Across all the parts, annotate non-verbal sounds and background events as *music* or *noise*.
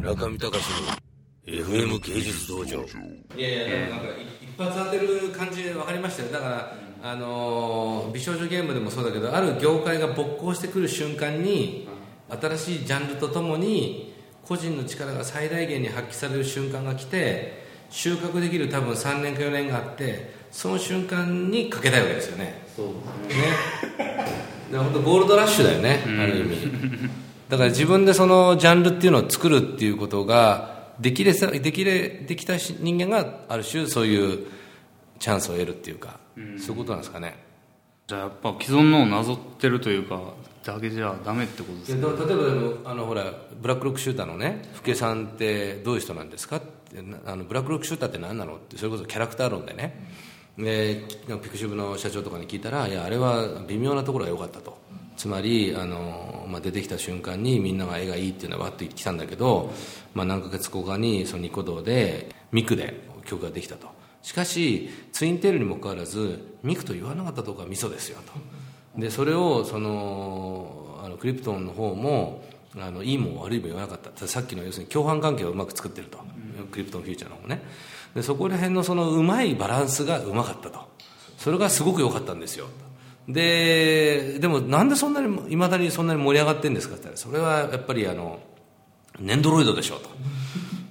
中見隆の FM 芸術道場。いやいやでもなんか一発当てる感じで分かりましたよ。だから、あのー美少女ゲームでもそうだけどある業界が勃興してくる瞬間に新しいジャンルとともに個人の力が最大限に発揮される瞬間が来て収穫できる多分3年か4年があってその瞬間にかけたいわけですよね。そうね。だから本当ゴールドラッシュだよね、ある意味だから自分でそのジャンルっていうのを作るっていうことができれさできれできたし人間がある種そういうチャンスを得るっていうか、そういうことなんですかね。じゃあやっぱ既存のをなぞってるというかだけじゃダメってことですでかど例えばあのほらブラックロックシューターのね「福家さんってどういう人なんですか?」ってなあのブラックロックシューターって何なのってそれこそキャラクター論でね。でピクシブの社長とかに聞いたらいやあれは微妙なところが良かったと。つまりあの、まあ、出てきた瞬間にみんなが絵がいいっていうのはわっと来たんだけど、まあ、何ヶ月後かにそのニコ動でミクで曲ができたと。しかしツインテールにもかかわらずミクと言わなかったとこがミソですよと。でそれをそのあのクリプトンの方もあのいいも悪いも言わなかった。さっきの要するに共犯関係をうまく作ってると、クリプトンフューチャーの方もね。でそこら辺のそのうまいバランスがうまかったと。それがすごく良かったんですよ。ででもなんでそんなにいまだにそんなに盛り上がってるんですかって言ったらそれはやっぱりあのねんどろいどでしょうと。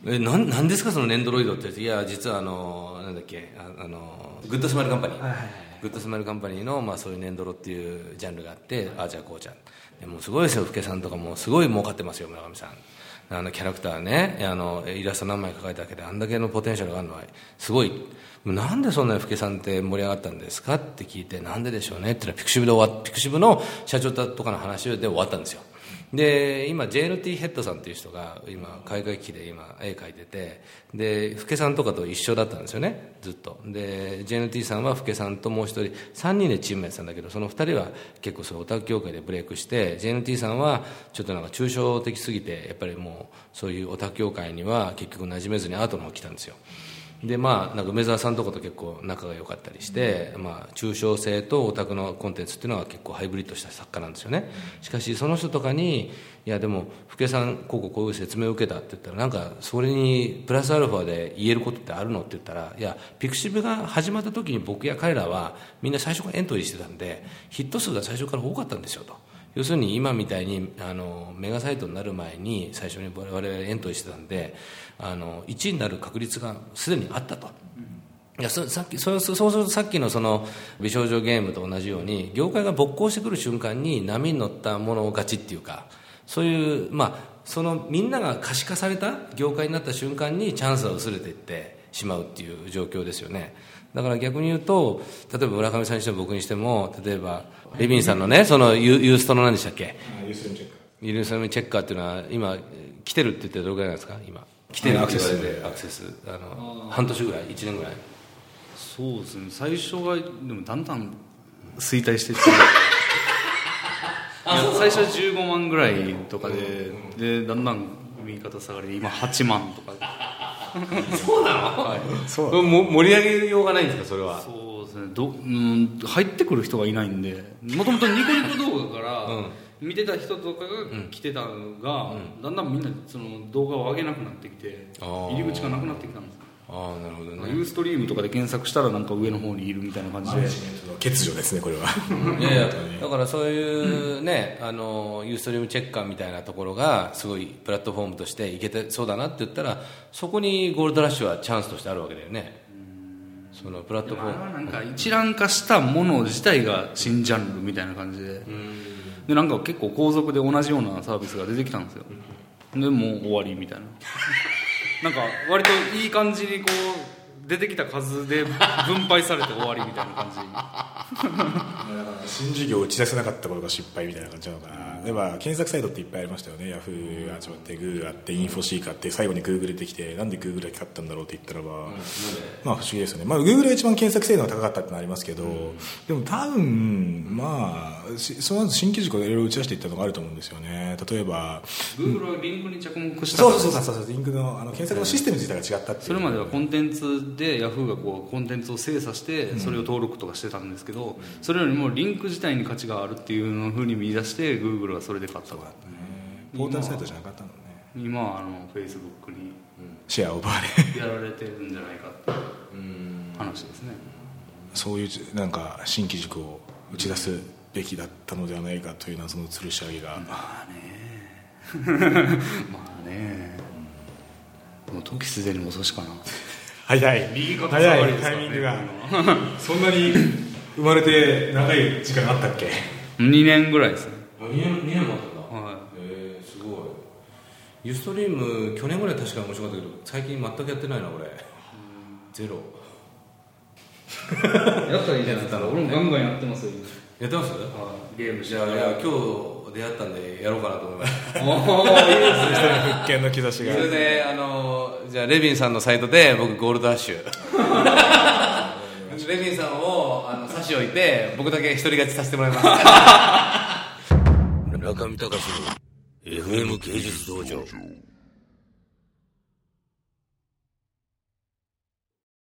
えなんなんですかそのねんどろいどっていや実はあのなんだっけああのグッドスマイルカンパニー、グッドスマイルカンパニーの、まあ、そういうネンドロっていうジャンルがあってああじゃあこうじゃん。でもうすごいですよ福家さんとかも。すごい儲かってますよ村上さんあのキャラクターねあのイラスト何枚描いただけであんだけのポテンシャルがあるのはすごい。なんでそんなに福家さんって盛り上がったんですかって聞いてなんででしょうねって言ったらピクシブで終わピクシブの社長とかの話で終わったんですよ。で今 JNT ヘッドさんっていう人が今海外機で今絵描いててで福家さんとかと一緒だったんですよねずっと。で JNT さんは福家さんともう一人3人でチームやってたんだけどその2人は結構そオタク業界でブレイクして JNT さんはちょっとなんか抽象的すぎてやっぱりもうそういうオタク業界には結局馴染めずにアートの方来たんですよ。でまあなんか梅沢さんとかと結構仲が良かったりして、まあ、抽象性とオタクのコンテンツっていうのは結構ハイブリッドした作家なんですよねしかしその人とかに「いやでも福江さんこうこうこういう説明を受けた」って言ったらなんかそれにプラスアルファで言えることってあるのって言ったら「いやピクシブが始まった時に僕や彼らはみんな最初からエントリーしてたんでヒット数が最初から多かったんですよ」と。要するに今みたいにあのメガサイトになる前に最初に我々エントリーしてたんであの1位になる確率がすでにあったと。いやそさっきそうするとさっきのその美少女ゲームと同じように業界が勃興してくる瞬間に波に乗ったもの勝ちっていうかそういうまあそのみんなが可視化された業界になった瞬間にチャンスは薄れていってしまうっていう状況ですよね。だから逆に言うと例えば村上さんにしても僕にしても例えばレビンさんのねそのユユーストの何でしたっけ？ユーストリームチェックユーストのチェッカーっていうのは今来てるって言ってどれぐらいなんですか？今。来てるって言われて。アクセス。あの半年ぐらい？1年ぐらい？そうですね。最初はでもだんだん衰退してって *laughs* 最初は15万ぐらいとかで、でだんだん右肩下がりで今8万とか *laughs* そうなの、はい。そうも盛り上げようがないんですか？それは。そうですね。ど、うん、入ってくる人がいないんで。もともとニコニコ動画から見てた人とかが来てたのが、だんだんみんなその動画を上げなくなってきて入り口がなくなってきたんで。すよああなるほどね。ユーストリームとかで検索したらなんか上の方にいるみたいな感じで、欠如ですねこれは。いやいやだからそういうね、あのユーストリームチェッカーみたいなところがすごいプラットフォームとしていけてそうだなって言ったらそこにゴールドラッシュはチャンスとしてあるわけだよね。そのプラットフォーム。なんか一覧化したもの自体が新ジャンルみたいな感じで。でなんか結構後続で同じようなサービスが出てきたんですよ。でもう終わりみたいななんか割といい感じにこう出てきた数で分配されて終わりみたいな感じ新事業を打ち出せなかったことが失敗みたいな感じなのかな。例えば検索サイトっていっぱいありましたよね。ヤフーが始まってグーあってインフォシーカーって最後にグーグル出てきてなんでグーグルだけ買ったんだろうって言ったらば、まあ不思議ですよね。まあグーグルが一番検索精度が高かったってのはありますけど、でも多分まあしその後新規軸をいろいろ打ち出していったのがあると思うんですよね。例えば Google はリンクに着目した。そうそうそうそうそうリンクのあの検索のシステム自体が違ったっていう。それまではコンテンツでヤフーがこうコンテンツを精査してそれを登録とかしてたんですけど、それよりもリンク自体に価値があるっていうのふうに見出してグーグルはそれで買ったと。ポータルサイトじゃなかったのね。今はあのフェイスブックにシェアを奪われやられてるんじゃないかっていう話ですね。そういうなんか新機軸を打ち出すべきだったのではないかという謎の吊るし上げが、まあね。*laughs* まあね。もう時すでに遅しかな。早い。右肩早い。下がりですかね。タイミングが。そんなに生まれて長い時間あったっけ？2年ぐらいですね。あ2年 ,2 年もあったんだ。はえー、すごい。ユーストリーム去年ぐらい確か面白かったけど最近全くやってないな俺。ゼロ。い *laughs* やったらいいじゃないですか。俺もガンガンやってますよやってます？ゲームしじゃあいや今日出会ったんでやろうかなと思います。*laughs* おーいいですね。*laughs* 復権の兆しが。それであのじゃあレビンさんのサイトで僕ゴールドアッシュ。レビンさんをし置いて僕だけ一人勝ちさせてもらいます。中見隆の FM 芸術道場。